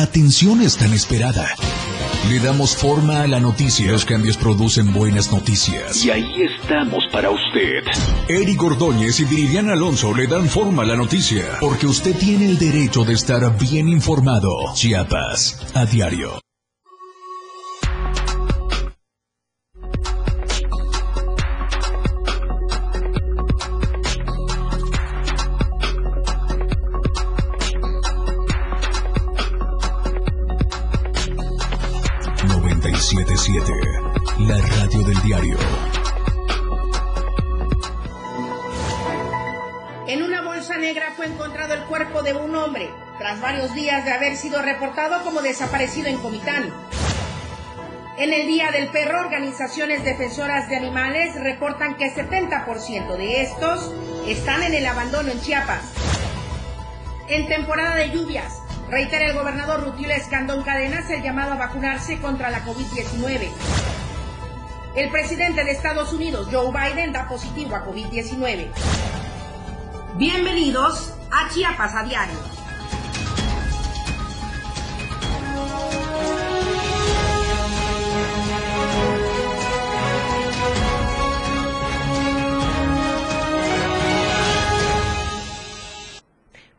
la atención es tan esperada. Le damos forma a la noticia. Los cambios producen buenas noticias. Y ahí estamos para usted. Eric Ordóñez y Viridiana Alonso le dan forma a la noticia. Porque usted tiene el derecho de estar bien informado. Chiapas, a diario. Sido reportado como desaparecido en Comitán. En el Día del Perro, organizaciones defensoras de animales reportan que 70% de estos están en el abandono en Chiapas. En temporada de lluvias, Reitera el gobernador Rutilio Escandón Cadenas el llamado a vacunarse contra la COVID-19. El presidente de Estados Unidos, Joe Biden, da positivo a COVID-19. Bienvenidos a Chiapas a Diario.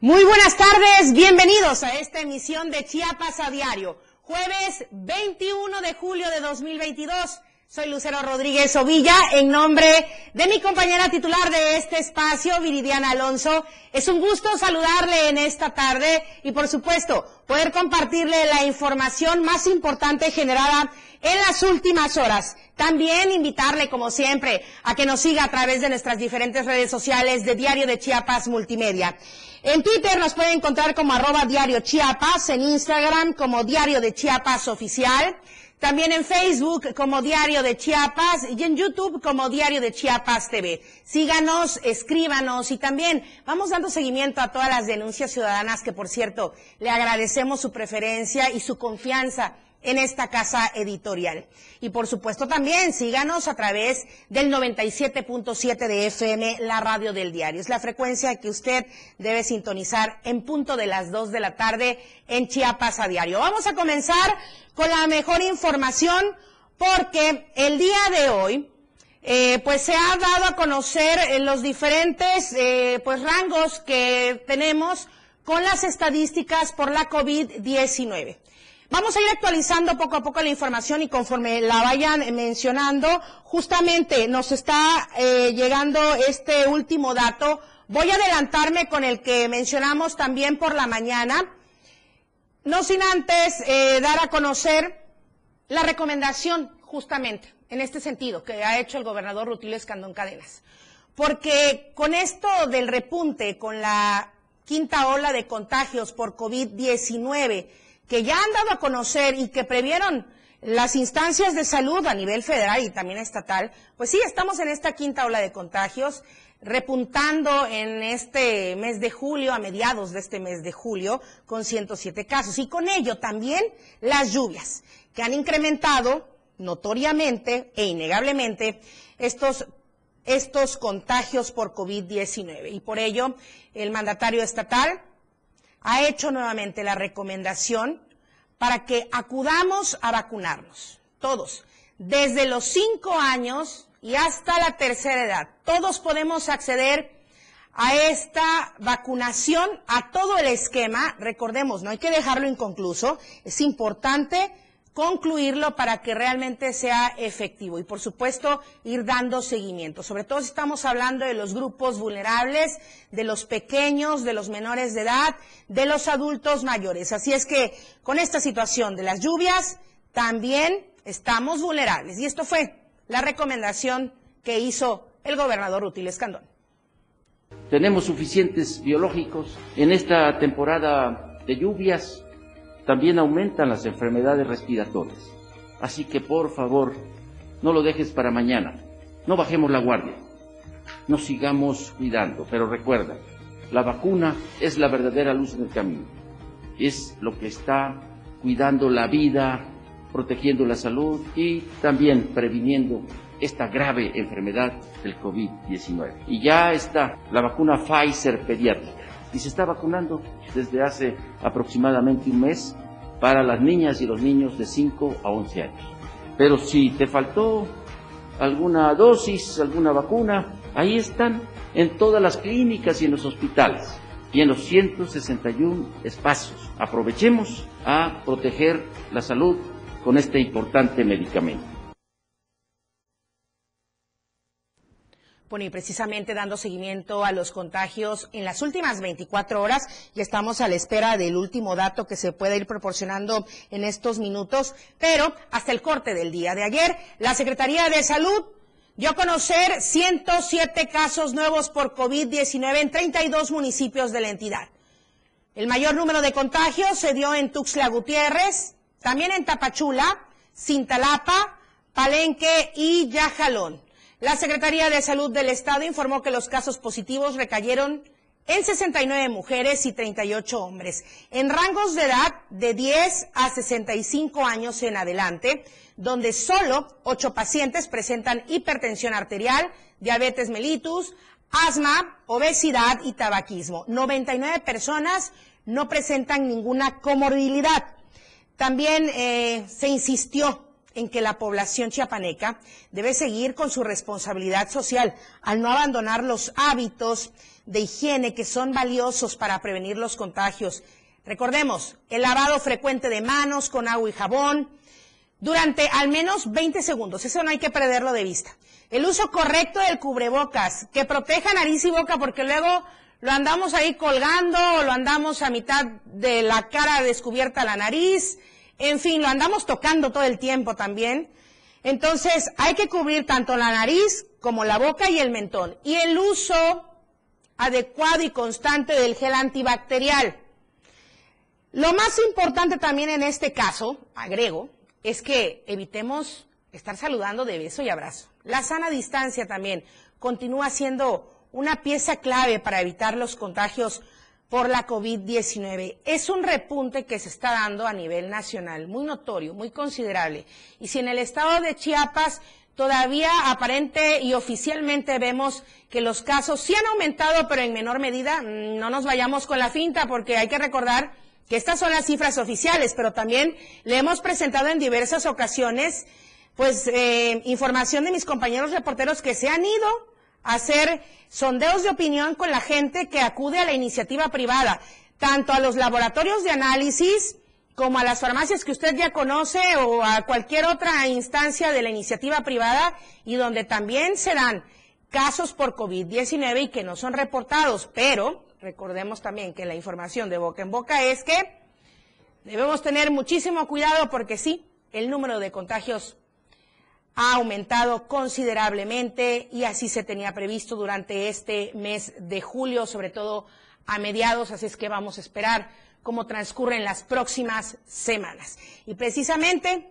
Muy buenas tardes, bienvenidos a esta emisión de Chiapas a Diario, jueves 21 de julio de 2022. Soy Lucero Rodríguez Ovilla, en nombre de mi compañera titular de este espacio, Viridiana Alonso. Es un gusto saludarle en esta tarde y, por supuesto, poder compartirle la información más importante generada en las últimas horas. También invitarle, como siempre, a que nos siga a través de nuestras diferentes redes sociales de Diario de Chiapas Multimedia. En Twitter nos puede encontrar como arroba Diario Chiapas, en Instagram como Diario de Chiapas Oficial, también en Facebook como Diario de Chiapas y en YouTube como Diario de Chiapas TV. Síganos, escríbanos y también vamos dando seguimiento a todas las denuncias ciudadanas que, por cierto, le agradecemos su preferencia y su confianza en esta casa editorial. Y por supuesto también síganos a través del 97.7 de FM, la radio del diario. Es la frecuencia que usted debe sintonizar en punto de las 2 de la tarde en Chiapas a diario. Vamos a comenzar con la mejor información porque el día de hoy eh, pues se ha dado a conocer los diferentes eh, pues rangos que tenemos con las estadísticas por la COVID-19. Vamos a ir actualizando poco a poco la información y conforme la vayan mencionando, justamente nos está eh, llegando este último dato. Voy a adelantarme con el que mencionamos también por la mañana, no sin antes eh, dar a conocer la recomendación justamente en este sentido que ha hecho el gobernador Rutilio Escandón Cadenas. Porque con esto del repunte, con la quinta ola de contagios por COVID-19, que ya han dado a conocer y que previeron las instancias de salud a nivel federal y también estatal, pues sí, estamos en esta quinta ola de contagios, repuntando en este mes de julio, a mediados de este mes de julio, con 107 casos. Y con ello también las lluvias, que han incrementado notoriamente e innegablemente estos, estos contagios por COVID-19. Y por ello, el mandatario estatal ha hecho nuevamente la recomendación para que acudamos a vacunarnos, todos, desde los cinco años y hasta la tercera edad. Todos podemos acceder a esta vacunación, a todo el esquema. Recordemos, no hay que dejarlo inconcluso. Es importante concluirlo para que realmente sea efectivo y por supuesto ir dando seguimiento. Sobre todo si estamos hablando de los grupos vulnerables, de los pequeños, de los menores de edad, de los adultos mayores. Así es que con esta situación de las lluvias también estamos vulnerables y esto fue la recomendación que hizo el gobernador Rutil Escandón. Tenemos suficientes biológicos en esta temporada de lluvias también aumentan las enfermedades respiratorias. Así que por favor, no lo dejes para mañana. No bajemos la guardia. Nos sigamos cuidando. Pero recuerda, la vacuna es la verdadera luz en el camino. Es lo que está cuidando la vida, protegiendo la salud y también previniendo esta grave enfermedad del COVID-19. Y ya está la vacuna Pfizer pediátrica y se está vacunando desde hace aproximadamente un mes para las niñas y los niños de 5 a 11 años. Pero si te faltó alguna dosis, alguna vacuna, ahí están en todas las clínicas y en los hospitales y en los 161 espacios. Aprovechemos a proteger la salud con este importante medicamento. Bueno, y precisamente dando seguimiento a los contagios en las últimas 24 horas, y estamos a la espera del último dato que se pueda ir proporcionando en estos minutos, pero hasta el corte del día de ayer, la Secretaría de Salud dio a conocer 107 casos nuevos por COVID-19 en 32 municipios de la entidad. El mayor número de contagios se dio en Tuxtla Gutiérrez, también en Tapachula, Cintalapa, Palenque y Yajalón. La Secretaría de Salud del Estado informó que los casos positivos recayeron en 69 mujeres y 38 hombres, en rangos de edad de 10 a 65 años en adelante, donde solo 8 pacientes presentan hipertensión arterial, diabetes mellitus, asma, obesidad y tabaquismo. 99 personas no presentan ninguna comorbilidad. También eh, se insistió en que la población chiapaneca debe seguir con su responsabilidad social al no abandonar los hábitos de higiene que son valiosos para prevenir los contagios. Recordemos, el lavado frecuente de manos con agua y jabón durante al menos 20 segundos, eso no hay que perderlo de vista. El uso correcto del cubrebocas, que proteja nariz y boca porque luego lo andamos ahí colgando o lo andamos a mitad de la cara descubierta la nariz, en fin, lo andamos tocando todo el tiempo también. Entonces, hay que cubrir tanto la nariz como la boca y el mentón. Y el uso adecuado y constante del gel antibacterial. Lo más importante también en este caso, agrego, es que evitemos estar saludando de beso y abrazo. La sana distancia también continúa siendo una pieza clave para evitar los contagios por la COVID-19. Es un repunte que se está dando a nivel nacional, muy notorio, muy considerable. Y si en el estado de Chiapas todavía aparente y oficialmente vemos que los casos sí han aumentado, pero en menor medida, mm, no nos vayamos con la finta, porque hay que recordar que estas son las cifras oficiales, pero también le hemos presentado en diversas ocasiones, pues, eh, información de mis compañeros reporteros que se han ido hacer sondeos de opinión con la gente que acude a la iniciativa privada, tanto a los laboratorios de análisis como a las farmacias que usted ya conoce o a cualquier otra instancia de la iniciativa privada y donde también se dan casos por COVID-19 y que no son reportados, pero recordemos también que la información de boca en boca es que debemos tener muchísimo cuidado porque sí, el número de contagios ha aumentado considerablemente y así se tenía previsto durante este mes de julio, sobre todo a mediados, así es que vamos a esperar cómo transcurren las próximas semanas. Y precisamente,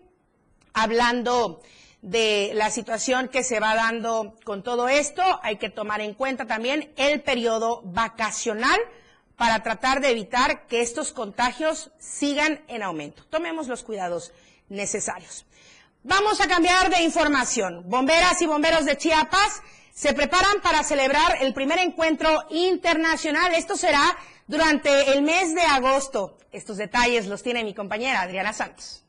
hablando de la situación que se va dando con todo esto, hay que tomar en cuenta también el periodo vacacional para tratar de evitar que estos contagios sigan en aumento. Tomemos los cuidados necesarios. Vamos a cambiar de información. Bomberas y bomberos de Chiapas se preparan para celebrar el primer encuentro internacional. Esto será durante el mes de agosto. Estos detalles los tiene mi compañera Adriana Santos.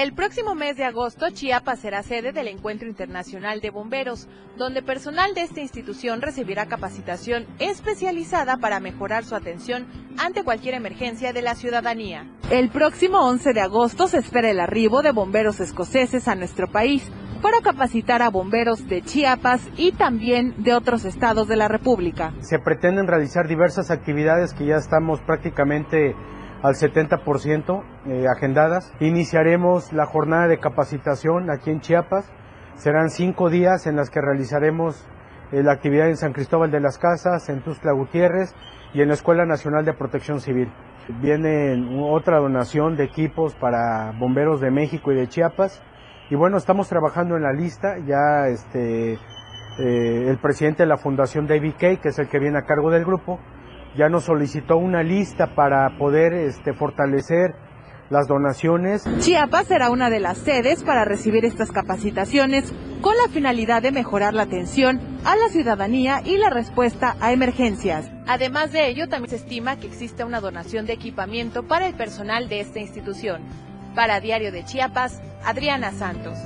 El próximo mes de agosto, Chiapas será sede del Encuentro Internacional de Bomberos, donde personal de esta institución recibirá capacitación especializada para mejorar su atención ante cualquier emergencia de la ciudadanía. El próximo 11 de agosto se espera el arribo de bomberos escoceses a nuestro país para capacitar a bomberos de Chiapas y también de otros estados de la República. Se pretenden realizar diversas actividades que ya estamos prácticamente al 70% eh, agendadas. Iniciaremos la jornada de capacitación aquí en Chiapas. Serán cinco días en las que realizaremos eh, la actividad en San Cristóbal de las Casas, en Tuzla Gutiérrez y en la Escuela Nacional de Protección Civil. Viene otra donación de equipos para bomberos de México y de Chiapas. Y bueno, estamos trabajando en la lista. Ya este, eh, el presidente de la Fundación David Kay, que es el que viene a cargo del grupo, ya nos solicitó una lista para poder este, fortalecer las donaciones. Chiapas será una de las sedes para recibir estas capacitaciones con la finalidad de mejorar la atención a la ciudadanía y la respuesta a emergencias. Además de ello, también se estima que existe una donación de equipamiento para el personal de esta institución. Para Diario de Chiapas, Adriana Santos.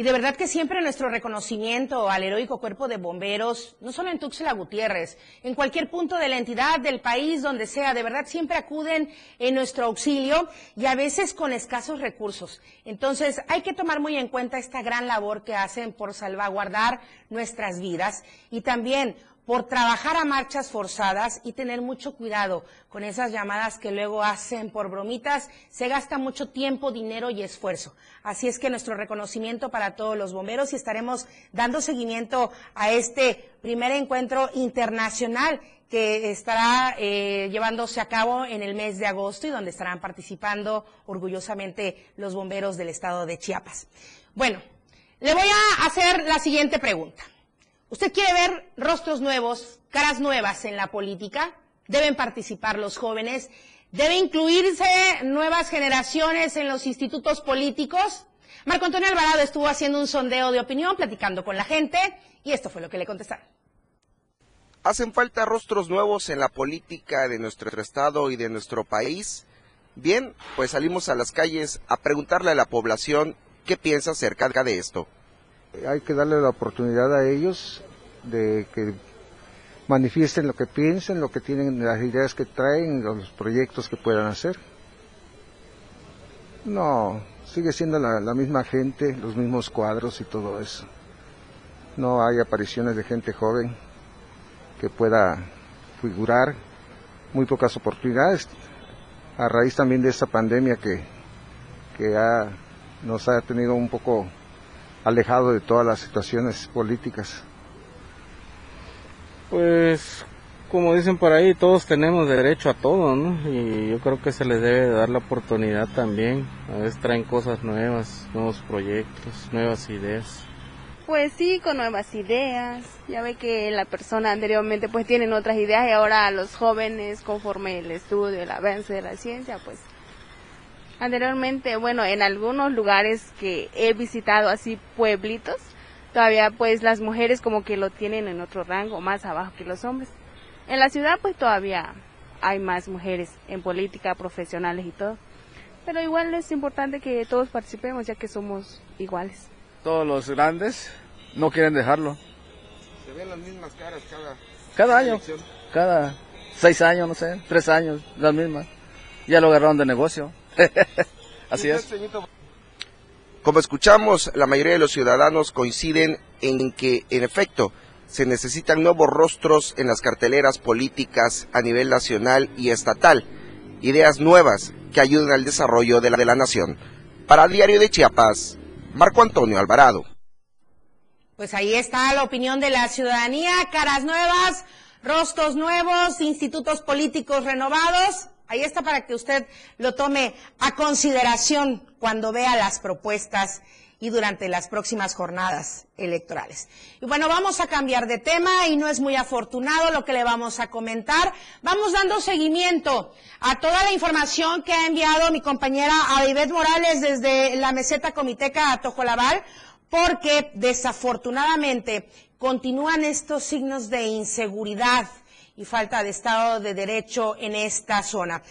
Y de verdad que siempre nuestro reconocimiento al heroico cuerpo de bomberos, no solo en Tuxtla Gutiérrez, en cualquier punto de la entidad, del país, donde sea, de verdad siempre acuden en nuestro auxilio y a veces con escasos recursos. Entonces hay que tomar muy en cuenta esta gran labor que hacen por salvaguardar nuestras vidas y también por trabajar a marchas forzadas y tener mucho cuidado con esas llamadas que luego hacen por bromitas. Se gasta mucho tiempo, dinero y esfuerzo. Así es que nuestro reconocimiento para todos los bomberos y estaremos dando seguimiento a este primer encuentro internacional que estará eh, llevándose a cabo en el mes de agosto y donde estarán participando orgullosamente los bomberos del estado de Chiapas. Bueno, le voy a hacer la siguiente pregunta. ¿Usted quiere ver rostros nuevos, caras nuevas en la política? Deben participar los jóvenes. Debe incluirse nuevas generaciones en los institutos políticos. Marco Antonio Alvarado estuvo haciendo un sondeo de opinión, platicando con la gente, y esto fue lo que le contestaron. ¿Hacen falta rostros nuevos en la política de nuestro estado y de nuestro país? Bien, pues salimos a las calles a preguntarle a la población qué piensa acerca de esto hay que darle la oportunidad a ellos de que manifiesten lo que piensen, lo que tienen, las ideas que traen, los proyectos que puedan hacer. No, sigue siendo la, misma gente, los mismos cuadros y todo eso. No hay apariciones de gente joven que pueda figurar, muy pocas oportunidades, a raíz también de esta pandemia que, que ha, nos ha tenido un poco alejado de todas las situaciones políticas. Pues como dicen por ahí, todos tenemos derecho a todo, ¿no? Y yo creo que se les debe dar la oportunidad también. A veces traen cosas nuevas, nuevos proyectos, nuevas ideas. Pues sí, con nuevas ideas. Ya ve que la persona anteriormente pues tienen otras ideas y ahora los jóvenes, conforme el estudio, el avance de la ciencia, pues Anteriormente, bueno, en algunos lugares que he visitado así pueblitos, todavía pues las mujeres como que lo tienen en otro rango, más abajo que los hombres. En la ciudad pues todavía hay más mujeres en política, profesionales y todo. Pero igual es importante que todos participemos ya que somos iguales. Todos los grandes no quieren dejarlo. Se ven las mismas caras cada, cada año. Cada seis años, no sé, tres años, las mismas. Ya lo agarraron de negocio. Así es. Como escuchamos, la mayoría de los ciudadanos coinciden en que, en efecto, se necesitan nuevos rostros en las carteleras políticas a nivel nacional y estatal, ideas nuevas que ayuden al desarrollo de la, de la nación. Para el Diario de Chiapas, Marco Antonio Alvarado. Pues ahí está la opinión de la ciudadanía, caras nuevas, rostros nuevos, institutos políticos renovados. Ahí está para que usted lo tome a consideración cuando vea las propuestas y durante las próximas jornadas electorales. Y bueno, vamos a cambiar de tema y no es muy afortunado lo que le vamos a comentar. Vamos dando seguimiento a toda la información que ha enviado mi compañera Avivet Morales desde la meseta comiteca a Tojolabal, porque desafortunadamente continúan estos signos de inseguridad y falta de Estado de Derecho en esta zona.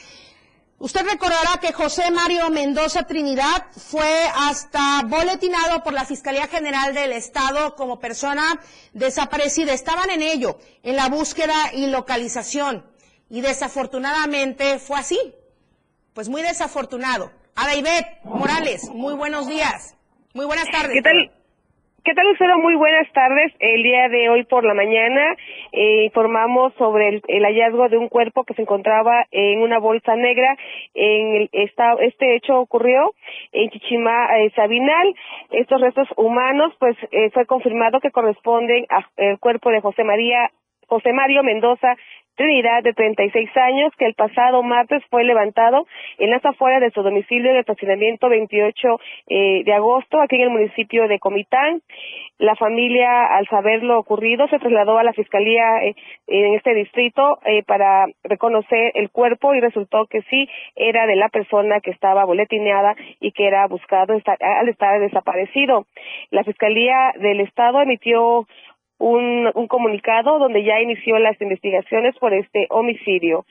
Usted recordará que José Mario Mendoza Trinidad fue hasta boletinado por la Fiscalía General del Estado como persona desaparecida. Estaban en ello, en la búsqueda y localización. Y desafortunadamente fue así. Pues muy desafortunado. Adaibet Morales, muy buenos días. Muy buenas tardes. ¿Qué tal? ¿Qué tal, Lucero? Muy buenas tardes. El día de hoy por la mañana eh, informamos sobre el, hallazgo de un cuerpo que se encontraba en una bolsa negra. En el, esta, este hecho ocurrió en Chichimá, eh, Sabinal. Estos restos humanos, pues, eh, fue confirmado que corresponden al cuerpo de José María, José Mario Mendoza Trinidad, de 36 años, que el pasado martes fue levantado en las afueras de su domicilio en el estacionamiento 28 eh, de agosto, aquí en el municipio de Comitán. La familia, al saber lo ocurrido, se trasladó a la fiscalía eh, en este distrito eh, para reconocer el cuerpo y resultó que sí era de la persona que estaba boletineada y que era buscado al estar desaparecido. La fiscalía del estado emitió un, un comunicado donde ya inició las investigaciones por este homicidio.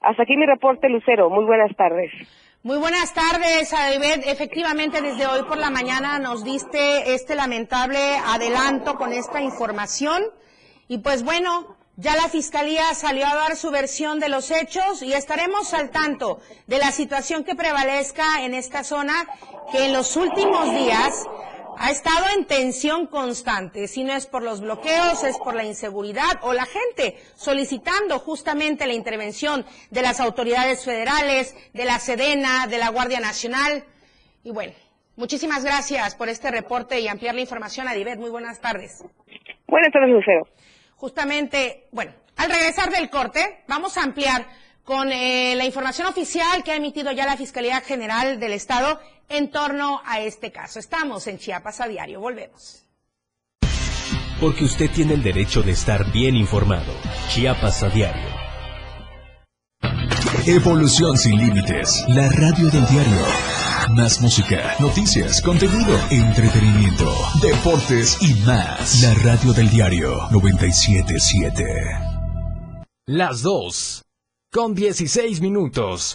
Hasta aquí mi reporte, Lucero. Muy buenas tardes. Muy buenas tardes, Adibet. Efectivamente, desde hoy por la mañana nos diste este lamentable adelanto con esta información. Y pues bueno, ya la Fiscalía salió a dar su versión de los hechos y estaremos al tanto de la situación que prevalezca en esta zona, que en los últimos días ha estado en tensión constante, si no es por los bloqueos, es por la inseguridad o la gente solicitando justamente la intervención de las autoridades federales, de la Sedena, de la Guardia Nacional. Y bueno, muchísimas gracias por este reporte y ampliar la información a Divet. Muy buenas tardes. Buenas tardes, Lucero. Justamente, bueno, al regresar del corte, vamos a ampliar con eh, la información oficial que ha emitido ya la Fiscalía General del Estado en torno a este caso. Estamos en Chiapas a diario. Volvemos. Porque usted tiene el derecho de estar bien informado. Chiapas a diario. Evolución sin límites. La radio del diario. Más música, noticias, contenido, entretenimiento, deportes y más. La radio del diario 977. Las dos. Con 16 minutos.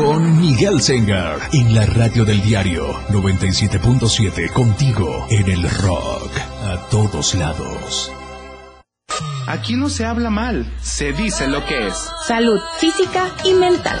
con Miguel Sengar en la radio del diario 97.7 contigo en el rock a todos lados. Aquí no se habla mal, se dice lo que es. Salud física y mental.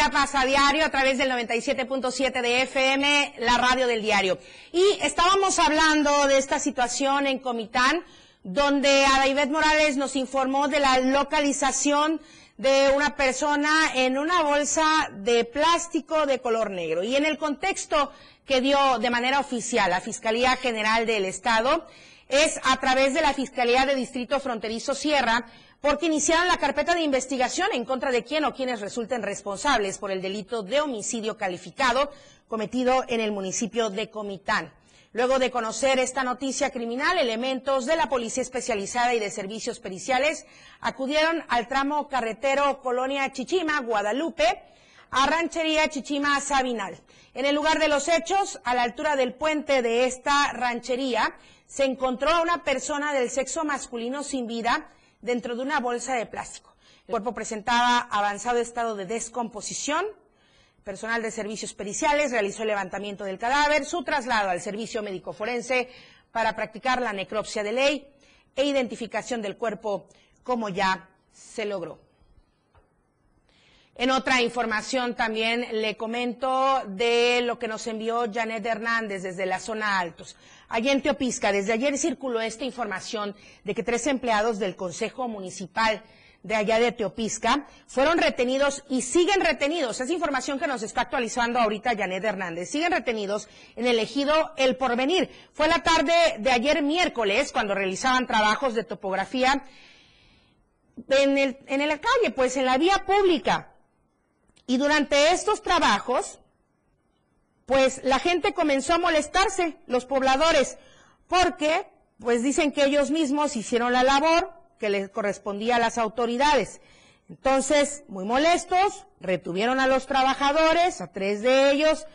En Chiapas a diario a través del 97.7 de FM, la radio del diario. Y estábamos hablando de esta situación en Comitán, donde Adaivet Morales nos informó de la localización de una persona en una bolsa de plástico de color negro. Y en el contexto que dio de manera oficial la Fiscalía General del Estado, es a través de la Fiscalía de Distrito Fronterizo Sierra, porque iniciaron la carpeta de investigación en contra de quien o quienes resulten responsables por el delito de homicidio calificado cometido en el municipio de Comitán. Luego de conocer esta noticia criminal, elementos de la Policía Especializada y de Servicios Periciales acudieron al tramo carretero Colonia Chichima, Guadalupe, a Ranchería Chichima Sabinal. En el lugar de los hechos, a la altura del puente de esta ranchería, se encontró a una persona del sexo masculino sin vida dentro de una bolsa de plástico. El cuerpo presentaba avanzado estado de descomposición. Personal de servicios periciales realizó el levantamiento del cadáver, su traslado al servicio médico forense para practicar la necropsia de ley e identificación del cuerpo como ya se logró. En otra información también le comento de lo que nos envió Janet Hernández desde la zona Altos. Allí en Teopisca, desde ayer circuló esta información de que tres empleados del Consejo Municipal de allá de Teopisca fueron retenidos y siguen retenidos. Es información que nos está actualizando ahorita Janet Hernández. Siguen retenidos en el ejido El Porvenir. Fue la tarde de ayer miércoles cuando realizaban trabajos de topografía en, el, en la calle, pues en la vía pública. Y durante estos trabajos, pues la gente comenzó a molestarse, los pobladores, porque pues dicen que ellos mismos hicieron la labor que les correspondía a las autoridades. Entonces, muy molestos, retuvieron a los trabajadores, a tres de ellos,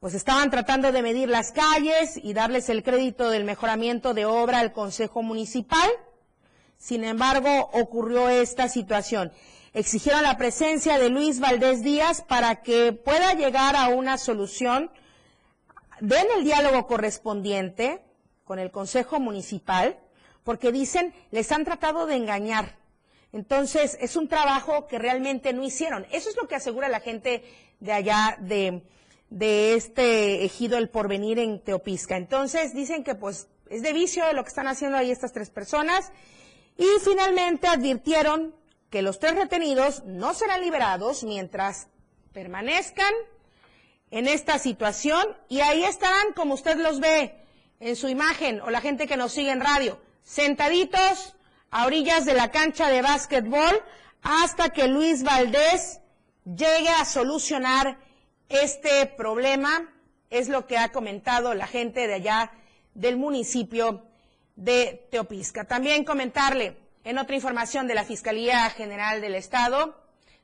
pues estaban tratando de medir las calles y darles el crédito del mejoramiento de obra al Consejo Municipal. Sin embargo, ocurrió esta situación exigieron la presencia de Luis Valdés Díaz para que pueda llegar a una solución, den el diálogo correspondiente con el Consejo Municipal, porque dicen, les han tratado de engañar. Entonces, es un trabajo que realmente no hicieron. Eso es lo que asegura la gente de allá de, este ejido El Porvenir en Teopisca. Entonces, dicen que pues es de vicio lo que están haciendo ahí estas tres personas. Y finalmente advirtieron que los tres retenidos no serán liberados mientras permanezcan en esta situación y ahí estarán, como usted los ve en su imagen o la gente que nos sigue en radio, sentaditos a orillas de la cancha de básquetbol hasta que Luis Valdés llegue a solucionar este problema. Es lo que ha comentado la gente de allá del municipio de Teopisca. También comentarle, en otra información de la Fiscalía General del Estado,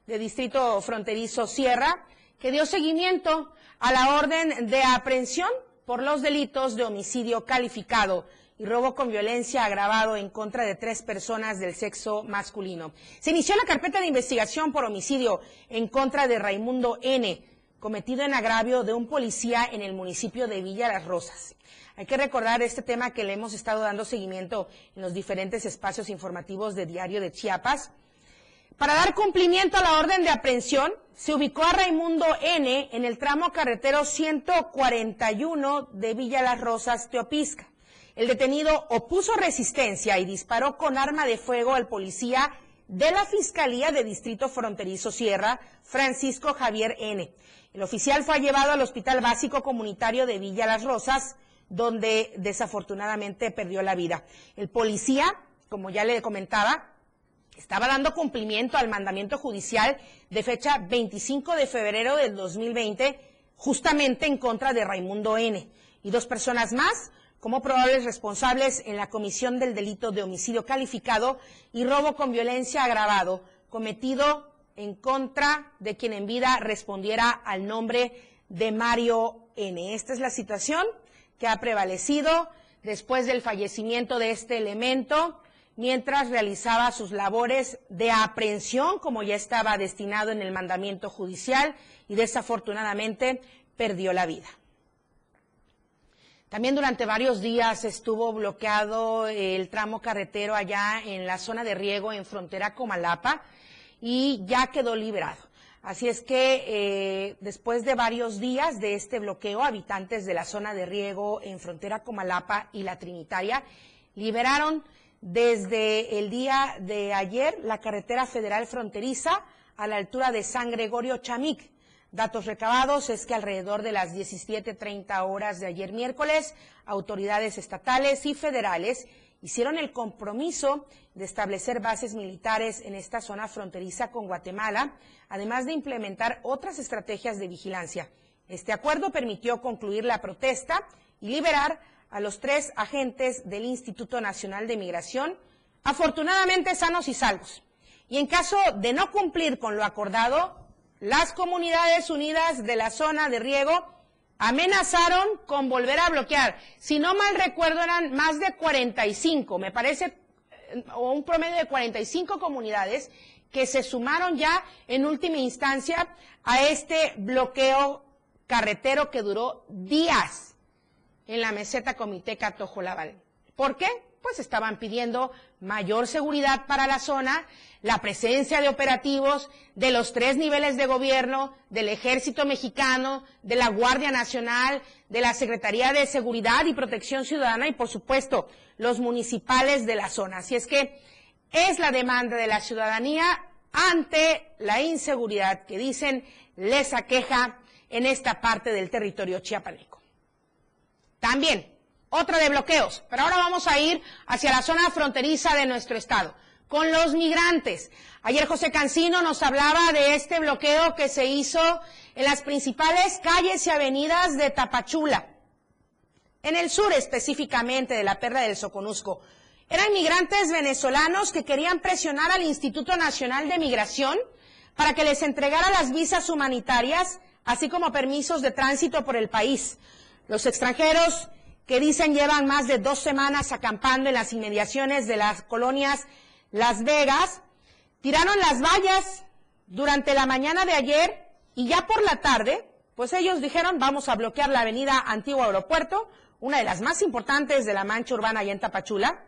de Distrito Fronterizo Sierra, que dio seguimiento a la orden de aprehensión por los delitos de homicidio calificado y robo con violencia agravado en contra de tres personas del sexo masculino. Se inició la carpeta de investigación por homicidio en contra de Raimundo N., cometido en agravio de un policía en el municipio de Villa Las Rosas. Hay que recordar este tema que le hemos estado dando seguimiento en los diferentes espacios informativos de Diario de Chiapas. Para dar cumplimiento a la orden de aprehensión, se ubicó a Raimundo N. en el tramo carretero 141 de Villa Las Rosas, Teopisca. El detenido opuso resistencia y disparó con arma de fuego al policía de la Fiscalía de Distrito Fronterizo Sierra, Francisco Javier N. El oficial fue llevado al Hospital Básico Comunitario de Villa Las Rosas, donde desafortunadamente perdió la vida. El policía, como ya le comentaba, estaba dando cumplimiento al mandamiento judicial de fecha 25 de febrero del 2020, justamente en contra de Raimundo N. Y dos personas más como probables responsables en la comisión del delito de homicidio calificado y robo con violencia agravado cometido en contra de quien en vida respondiera al nombre de Mario N. Esta es la situación que ha prevalecido después del fallecimiento de este elemento mientras realizaba sus labores de aprehensión, como ya estaba destinado en el mandamiento judicial, y desafortunadamente perdió la vida. También durante varios días estuvo bloqueado el tramo carretero allá en la zona de riego en frontera Comalapa y ya quedó liberado. Así es que eh, después de varios días de este bloqueo, habitantes de la zona de riego en frontera Comalapa y la Trinitaria liberaron desde el día de ayer la carretera federal fronteriza a la altura de San Gregorio Chamic. Datos recabados es que alrededor de las 17.30 horas de ayer miércoles, autoridades estatales y federales hicieron el compromiso de establecer bases militares en esta zona fronteriza con Guatemala, además de implementar otras estrategias de vigilancia. Este acuerdo permitió concluir la protesta y liberar a los tres agentes del Instituto Nacional de Migración, afortunadamente sanos y salvos. Y en caso de no cumplir con lo acordado, las comunidades unidas de la zona de riego amenazaron con volver a bloquear. Si no mal recuerdo, eran más de 45, me parece, o un promedio de 45 comunidades que se sumaron ya en última instancia a este bloqueo carretero que duró días en la meseta Comiteca Tojolabal. ¿Por qué? Pues estaban pidiendo mayor seguridad para la zona, la presencia de operativos de los tres niveles de gobierno, del Ejército Mexicano, de la Guardia Nacional, de la Secretaría de Seguridad y Protección Ciudadana y, por supuesto, los municipales de la zona. Así es que es la demanda de la ciudadanía ante la inseguridad que dicen les aqueja en esta parte del territorio chiapaneco. También, otra de bloqueos, pero ahora vamos a ir hacia la zona fronteriza de nuestro estado, con los migrantes. Ayer José Cancino nos hablaba de este bloqueo que se hizo en las principales calles y avenidas de Tapachula, en el sur específicamente de la Perla del Soconusco. Eran migrantes venezolanos que querían presionar al Instituto Nacional de Migración para que les entregara las visas humanitarias, así como permisos de tránsito por el país. Los extranjeros que dicen llevan más de dos semanas acampando en las inmediaciones de las colonias Las Vegas, tiraron las vallas durante la mañana de ayer y ya por la tarde, pues ellos dijeron vamos a bloquear la avenida Antiguo Aeropuerto, una de las más importantes de la mancha urbana allá en Tapachula.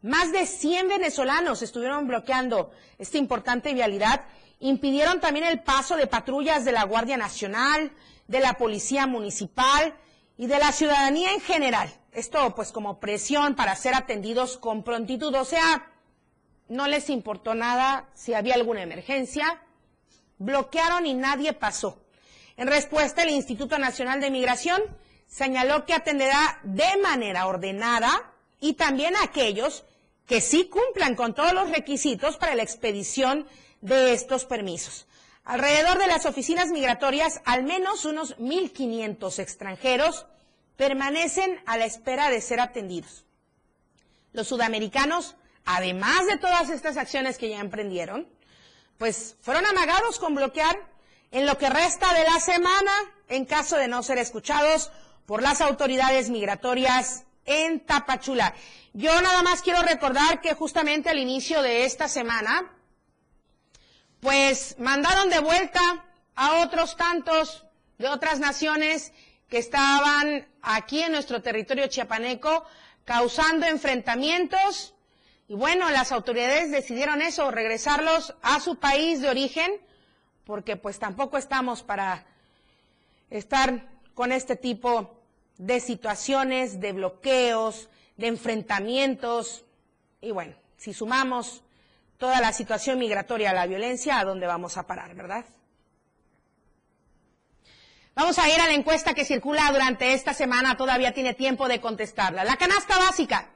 Más de 100 venezolanos estuvieron bloqueando esta importante vialidad, impidieron también el paso de patrullas de la Guardia Nacional, de la Policía Municipal, y de la ciudadanía en general. Esto pues como presión para ser atendidos con prontitud. O sea, no les importó nada si había alguna emergencia. Bloquearon y nadie pasó. En respuesta, el Instituto Nacional de Migración señaló que atenderá de manera ordenada y también a aquellos que sí cumplan con todos los requisitos para la expedición de estos permisos. Alrededor de las oficinas migratorias, al menos unos 1.500 extranjeros permanecen a la espera de ser atendidos. Los sudamericanos, además de todas estas acciones que ya emprendieron, pues fueron amagados con bloquear en lo que resta de la semana en caso de no ser escuchados por las autoridades migratorias en Tapachula. Yo nada más quiero recordar que justamente al inicio de esta semana, pues mandaron de vuelta a otros tantos de otras naciones que estaban aquí en nuestro territorio chiapaneco causando enfrentamientos y bueno, las autoridades decidieron eso, regresarlos a su país de origen, porque pues tampoco estamos para estar con este tipo de situaciones, de bloqueos, de enfrentamientos. Y bueno, si sumamos toda la situación migratoria la violencia, ¿a dónde vamos a parar, verdad? Vamos a ir a la encuesta que circula durante esta semana, todavía tiene tiempo de contestarla. La canasta básica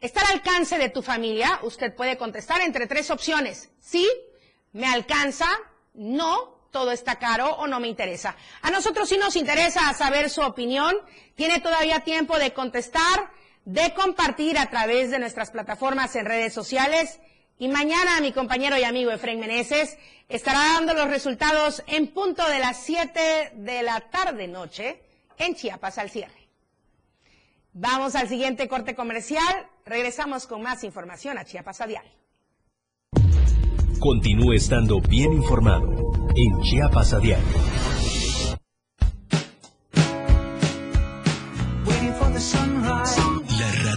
está al alcance de tu familia. Usted puede contestar entre tres opciones. Sí, me alcanza, no, todo está caro o no me interesa. A nosotros sí nos interesa saber su opinión. Tiene todavía tiempo de contestar, de compartir a través de nuestras plataformas en redes sociales y mañana mi compañero y amigo Efraín Meneses estará dando los resultados en punto de las 7 de la tarde noche en Chiapas al cierre. Vamos al siguiente corte comercial. Regresamos con más información a Chiapas a diario. Continúe estando bien informado en Chiapas a diario.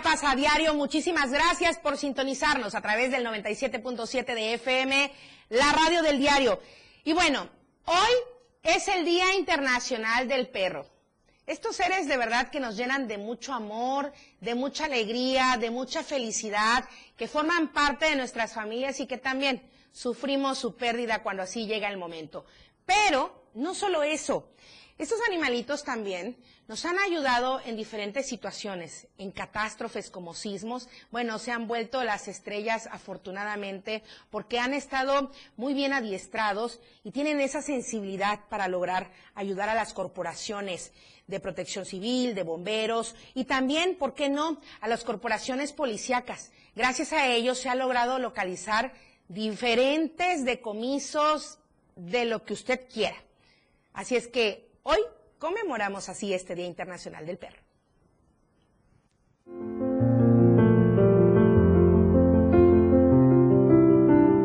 Chiapas a diario. Muchísimas gracias por sintonizarnos a través del 97.7 de FM, la radio del diario. Y bueno, hoy es el Día Internacional del Perro. Estos seres de verdad que nos llenan de mucho amor, de mucha alegría, de mucha felicidad, que forman parte de nuestras familias y que también sufrimos su pérdida cuando así llega el momento. Pero no solo eso, estos animalitos también nos han ayudado en diferentes situaciones, en catástrofes como sismos. Bueno, se han vuelto las estrellas afortunadamente porque han estado muy bien adiestrados y tienen esa sensibilidad para lograr ayudar a las corporaciones de protección civil, de bomberos y también, ¿por qué no?, a las corporaciones policíacas. Gracias a ellos se ha logrado localizar diferentes decomisos de lo que usted quiera. Así es que hoy conmemoramos así este Día Internacional del Perro.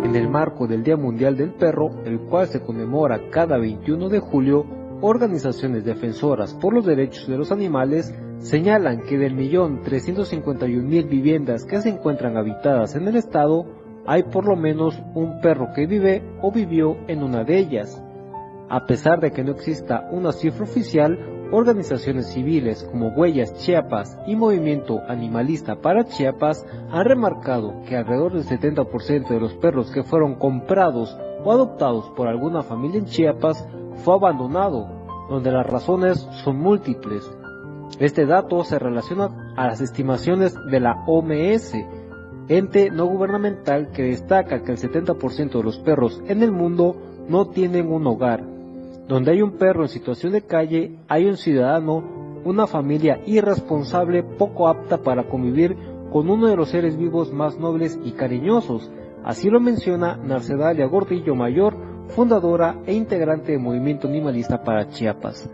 En el marco del Día Mundial del Perro, el cual se conmemora cada 21 de julio, organizaciones defensoras por los derechos de los animales señalan que del millón 351 mil viviendas que se encuentran habitadas en el estado, hay por lo menos un perro que vive o vivió en una de ellas. A pesar de que no exista una cifra oficial, organizaciones civiles como Huellas Chiapas y Movimiento Animalista para Chiapas han remarcado que alrededor del 70% de los perros que fueron comprados o adoptados por alguna familia en Chiapas fue abandonado, donde las razones son múltiples. Este dato se relaciona a las estimaciones de la OMS, ente no gubernamental que destaca que el 70% de los perros en el mundo no tienen un hogar. Donde hay un perro en situación de calle, hay un ciudadano, una familia irresponsable poco apta para convivir con uno de los seres vivos más nobles y cariñosos. Así lo menciona Narcedalia Gordillo Mayor, fundadora e integrante del Movimiento Animalista para Chiapas.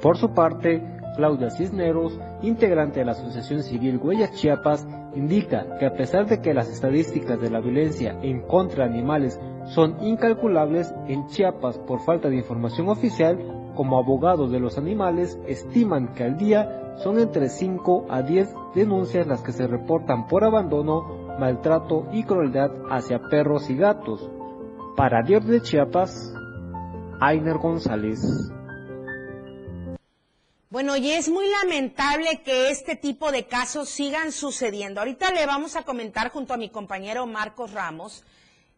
Por su parte, Claudia Cisneros, integrante de la Asociación Civil Huellas Chiapas, indica que a pesar de que las estadísticas de la violencia en contra de animales son incalculables en Chiapas por falta de información oficial, como abogados de los animales estiman que al día son entre 5 a 10 denuncias las que se reportan por abandono, maltrato y crueldad hacia perros y gatos. Para Dios de Chiapas, Ainer González. Bueno, y es muy lamentable que este tipo de casos sigan sucediendo. Ahorita le vamos a comentar junto a mi compañero Marcos Ramos.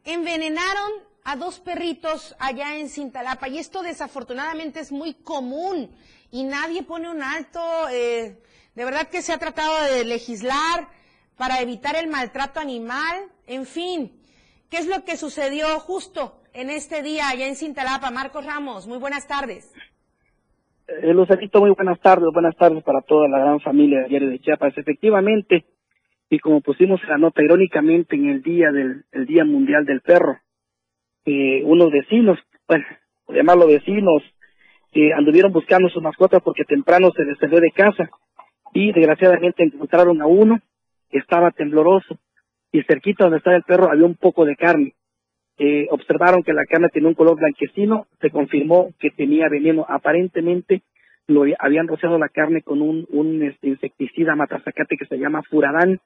Envenenaron a dos perritos allá en Cintalapa y esto desafortunadamente es muy común y nadie pone un alto. Eh, de verdad que se ha tratado de legislar para evitar el maltrato animal, en fin. ¿Qué es lo que sucedió justo en este día allá en Cintalapa? Marcos Ramos, muy buenas tardes. Eh, muy buenas tardes, buenas tardes para toda la gran familia de Diario de Chiapas. Efectivamente, y como pusimos la nota irónicamente en el día del el Día Mundial del Perro, eh, unos vecinos, bueno, por llamarlo vecinos, eh, anduvieron buscando sus mascotas porque temprano se les de casa y desgraciadamente encontraron a uno que estaba tembloroso y cerquita donde estaba el perro había un poco de carne. Eh, observaron que la carne tenía un color blanquecino, se confirmó que tenía veneno. Aparentemente lo habían rociado la carne con un, un este, insecticida matazacate que se llama furadán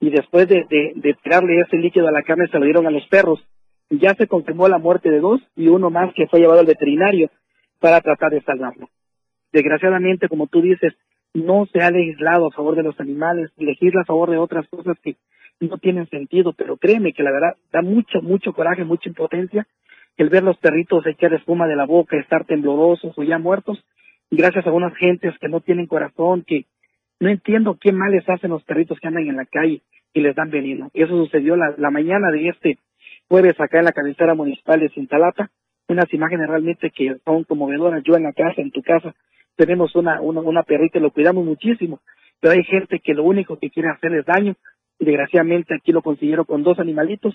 y después de, de, de tirarle ese líquido a la carne se lo dieron a los perros. Ya se confirmó la muerte de dos y uno más que fue llevado al veterinario para tratar de salvarlo. Desgraciadamente, como tú dices, no se ha legislado a favor de los animales, legisla a favor de otras cosas que no tienen sentido, pero créeme que la verdad da mucho, mucho coraje, mucha impotencia el ver los perritos echar espuma de la boca, estar temblorosos o ya muertos, gracias a unas gentes que no tienen corazón, que no entiendo qué males hacen los perritos que andan en la calle y les dan veneno. Eso sucedió la, mañana de este jueves acá en la cabecera municipal de Cintalapa, unas imágenes realmente que son conmovedoras. Yo en la casa, en tu casa, tenemos una, una, una perrita y lo cuidamos muchísimo, pero hay gente que lo único que quiere hacerles daño y desgraciadamente aquí lo consiguieron con dos animalitos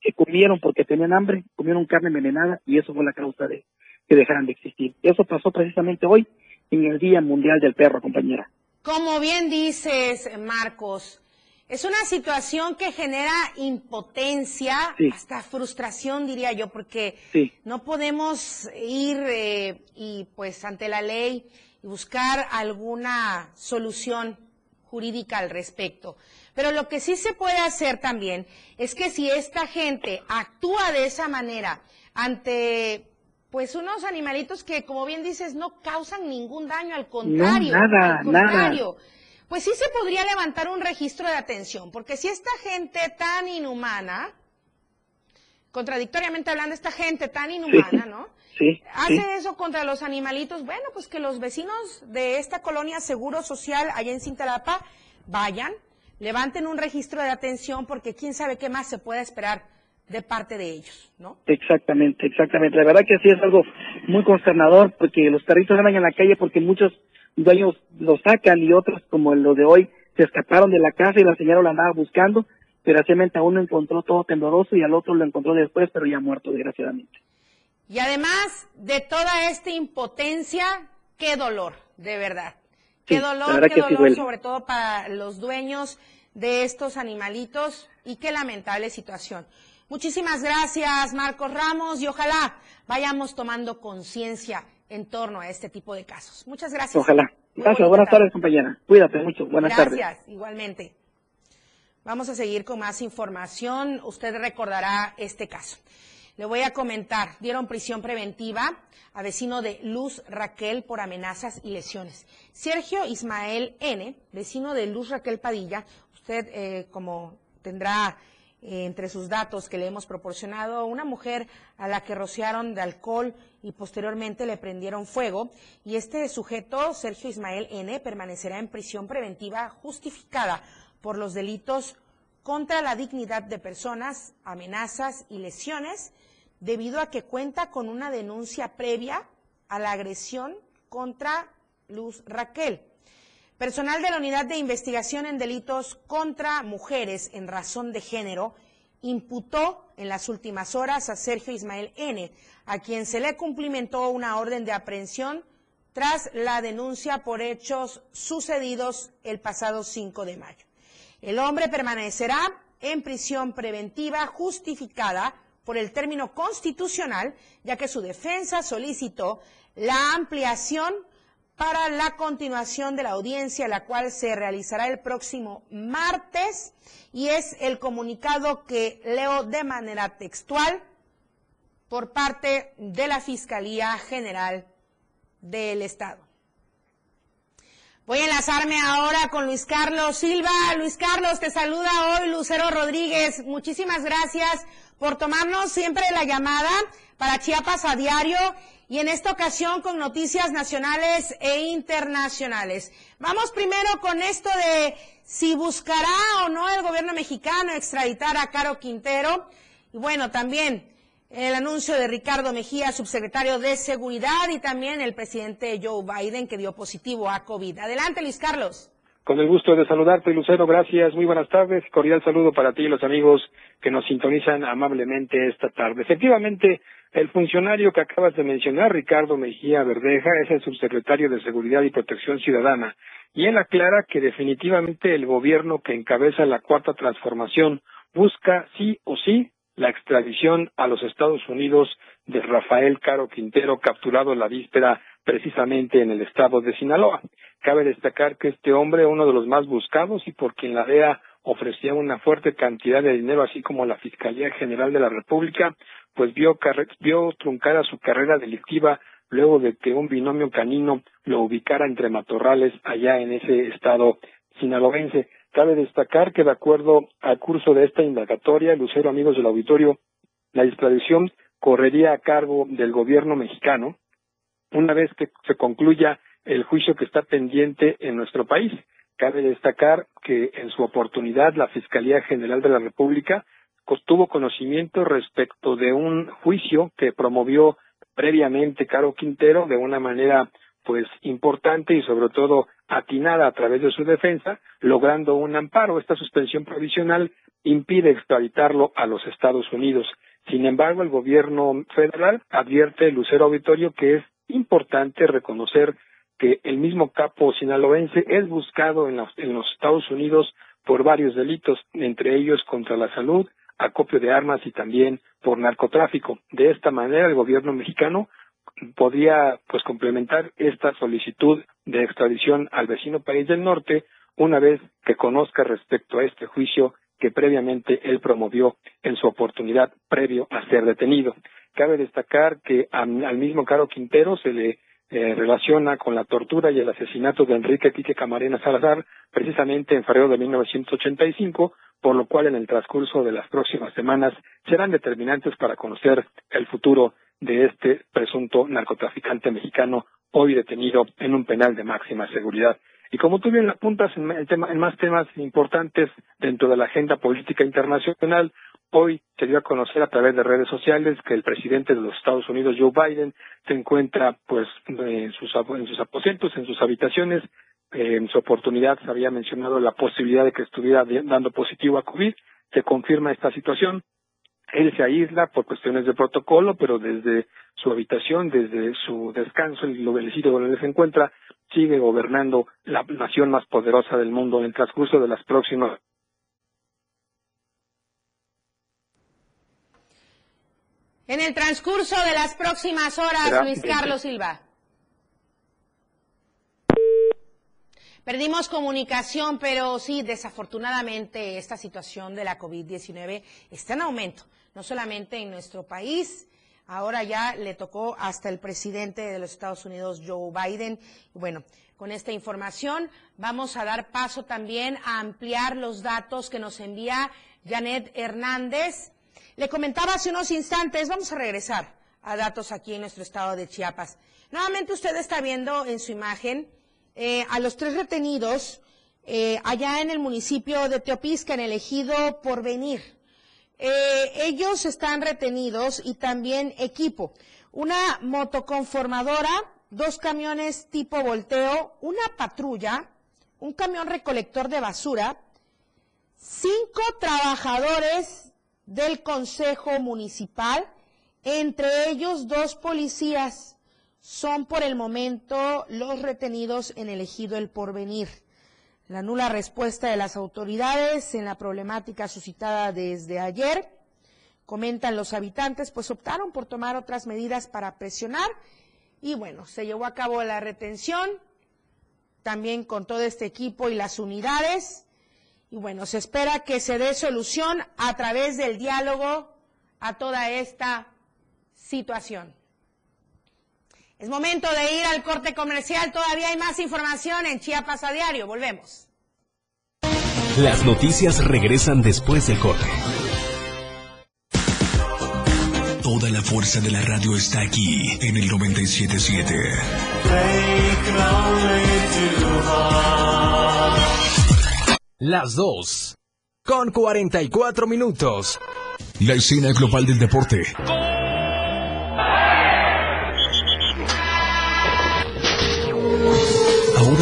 que comieron porque tenían hambre, comieron carne envenenada y eso fue la causa de que dejaran de existir. Eso pasó precisamente hoy en el Día Mundial del Perro, compañera. Como bien dices, Marcos, es una situación que genera impotencia, hasta frustración, diría yo, porque no podemos ir eh, y pues ante la ley y buscar alguna solución jurídica al respecto. Pero lo que sí se puede hacer también es que si esta gente actúa de esa manera ante pues unos animalitos que, como bien dices, no causan ningún daño, al contrario, nada, al contrario. Pues sí se podría levantar un registro de atención, porque si esta gente tan inhumana, contradictoriamente hablando, esta gente tan inhumana, ¿no? Sí, Hace eso contra los animalitos, bueno, pues que los vecinos de esta colonia Seguro Social allá en Cintalapa vayan, levanten un registro de atención, porque quién sabe qué más se puede esperar de parte de ellos, ¿no? Exactamente, exactamente. La verdad que sí es algo muy consternador, porque los perritos andan en la calle porque muchos dueños lo sacan y otros, como lo de hoy, se escaparon de la casa y la señora lo andaba buscando, pero a uno encontró todo tembloroso y al otro lo encontró después, pero ya muerto, desgraciadamente. Y además de toda esta impotencia, qué dolor, de verdad. Qué dolor, qué dolor, sobre todo para los dueños de estos animalitos y qué lamentable situación. Muchísimas gracias, Marcos Ramos, y ojalá vayamos tomando conciencia en torno a este tipo de casos. Muchas gracias. Ojalá. Gracias. Buenas tardes, compañera. Cuídate mucho. Buenas tardes. Gracias, igualmente. Vamos a seguir con más información. Usted recordará este caso. Le voy a comentar. Dieron prisión preventiva a vecino de Luz Raquel por amenazas y lesiones. Sergio Ismael N., vecino de Luz Raquel Padilla, usted eh, como tendrá eh, entre sus datos que le hemos proporcionado, una mujer a la que rociaron de alcohol y posteriormente le prendieron fuego. Y este sujeto, Sergio Ismael N., permanecerá en prisión preventiva justificada por los delitos contra la dignidad de personas, amenazas y lesiones, debido a que cuenta con una denuncia previa a la agresión contra Luz Raquel. Personal de la Unidad de Investigación en Delitos contra Mujeres en Razón de Género imputó en las últimas horas a Sergio Ismael N., a quien se le cumplimentó una orden de aprehensión tras la denuncia por hechos sucedidos el pasado 5 de mayo. El hombre permanecerá en prisión preventiva justificada por el término constitucional, ya que su defensa solicitó la ampliación para la continuación de la audiencia, la cual se realizará el próximo martes, y es el comunicado que leo de manera textual por parte de la Fiscalía General del Estado. Voy a enlazarme ahora con Luis Carlos Silva. Luis Carlos, te saluda hoy Lucero Rodríguez. Muchísimas gracias por tomarnos siempre la llamada para Chiapas a diario y en esta ocasión con noticias nacionales e internacionales. Vamos primero con esto de si buscará o no el gobierno mexicano extraditar a Caro Quintero. Y bueno, también el anuncio de Ricardo Mejía, subsecretario de Seguridad, y también el presidente Joe Biden, que dio positivo a COVID. Adelante, Luis Carlos. Con el gusto de saludarte, Lucero. Gracias. Muy buenas tardes. Cordial saludo para ti y los amigos que nos sintonizan amablemente esta tarde. Efectivamente, el funcionario que acabas de mencionar, Ricardo Mejía Verdeja, es el subsecretario de Seguridad y Protección Ciudadana. Y él aclara que definitivamente el gobierno que encabeza la cuarta transformación busca sí o sí la extradición a los Estados Unidos de Rafael Caro Quintero, capturado la víspera precisamente en el estado de Sinaloa. Cabe destacar que este hombre, uno de los más buscados y por quien la DEA ofrecía una fuerte cantidad de dinero, así como la Fiscalía General de la República, pues vio, vio truncada su carrera delictiva luego de que un binomio canino lo ubicara entre matorrales allá en ese estado sinaloense. Cabe destacar que de acuerdo al curso de esta indagatoria, Lucero, amigos del auditorio, la extradición correría a cargo del gobierno mexicano una vez que se concluya el juicio que está pendiente en nuestro país. Cabe destacar que en su oportunidad la Fiscalía General de la República tuvo conocimiento respecto de un juicio que promovió previamente Caro Quintero de una manera pues importante y sobre todo atinada a través de su defensa, logrando un amparo. Esta suspensión provisional impide extraditarlo a los Estados Unidos. Sin embargo, el gobierno federal advierte Lucero Auditorio que es importante reconocer que el mismo capo sinaloense es buscado en los, en los Estados Unidos por varios delitos, entre ellos contra la salud, acopio de armas y también por narcotráfico. De esta manera, el gobierno mexicano podría pues complementar esta solicitud de extradición al vecino país del norte una vez que conozca respecto a este juicio que previamente él promovió en su oportunidad previo a ser detenido. Cabe destacar que al mismo Caro Quintero se le eh, relaciona con la tortura y el asesinato de Enrique Quique Camarena Salazar, precisamente en febrero de 1985, por lo cual en el transcurso de las próximas semanas serán determinantes para conocer el futuro de este presunto narcotraficante mexicano hoy detenido en un penal de máxima seguridad. Y como tú bien apuntas en, en más temas importantes dentro de la agenda política internacional, hoy se dio a conocer a través de redes sociales que el presidente de los Estados Unidos, Joe Biden, se encuentra pues en sus, en sus aposentos, en sus habitaciones. en su oportunidad se había mencionado la posibilidad de que estuviera dando positivo a COVID. Se confirma esta situación. Él se aísla por cuestiones de protocolo, pero desde su habitación, desde su descanso, el, el sitio donde se encuentra, sigue gobernando la nación más poderosa del mundo en el transcurso de las próximas En el transcurso de las próximas horas, Luis Carlos Silva. Perdimos comunicación, pero sí, desafortunadamente esta situación de la COVID-19 está en aumento, no solamente en nuestro país, ahora ya le tocó hasta el presidente de los Estados Unidos, Joe Biden. Bueno, con esta información vamos a dar paso también a ampliar los datos que nos envía Janet Hernández le comentaba hace unos instantes, vamos a regresar a datos aquí en nuestro estado de Chiapas. Nuevamente usted está viendo en su imagen eh, a los tres retenidos eh, allá en el municipio de Teopisca, en el ejido Porvenir. Eh, ellos están retenidos y también equipo. Una motoconformadora, dos camiones tipo volteo, una patrulla, un camión recolector de basura, cinco trabajadores del Consejo Municipal, entre ellos dos policías. Son por el momento los retenidos en el ejido El Porvenir. La nula respuesta de las autoridades en la problemática suscitada desde ayer, comentan los habitantes, pues optaron por tomar otras medidas para presionar y bueno, se llevó a cabo la retención también con todo este equipo y las unidades y bueno, se espera que se dé solución a través del diálogo a toda esta situación. Es momento de ir al corte comercial. Todavía hay más información en Chiapas a diario. Volvemos. Las noticias regresan después del corte. Toda la fuerza de la radio está aquí en el 977. Las dos. Con 44 minutos. La escena global del deporte.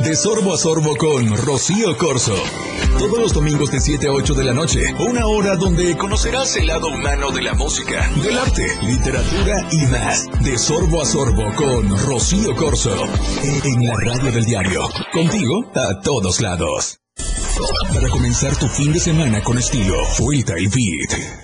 De sorbo a sorbo con Rocío Corso. Todos los domingos de 7 a 8 de la noche. Una hora donde conocerás el lado humano de la música, del arte, literatura y más. De sorbo a sorbo con Rocío Corso. En la radio del diario. Contigo a todos lados. Para comenzar tu fin de semana con estilo, Vuelta y Beat.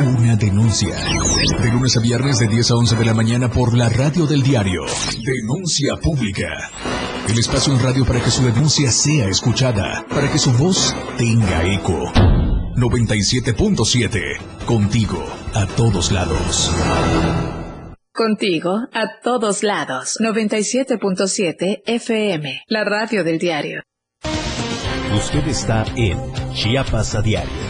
Una denuncia. De lunes a viernes de 10 a 11 de la mañana por la radio del diario. Denuncia pública. El espacio en radio para que su denuncia sea escuchada, para que su voz tenga eco. 97.7. Contigo, a todos lados. Contigo, a todos lados. 97.7 FM, la radio del diario. Usted está en Chiapas a diario.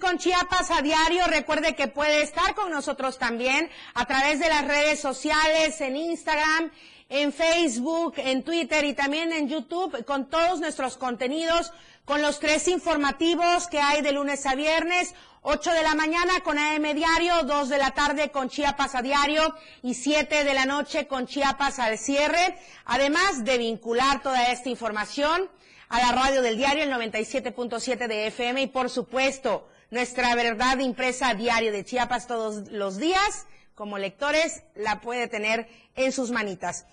Con Chiapas a diario. Recuerde que puede estar con nosotros también a través de las redes sociales, en Instagram, en Facebook, en Twitter y también en YouTube con todos nuestros contenidos, con los tres informativos que hay de lunes a viernes. 8 de la mañana con AM Diario, 2 de la tarde con Chiapas a Diario y 7 de la noche con Chiapas al cierre. Además de vincular toda esta información a la radio del diario, el 97.7 de FM y por supuesto nuestra verdad impresa diario de Chiapas todos los días. Como lectores la puede tener en sus manitas.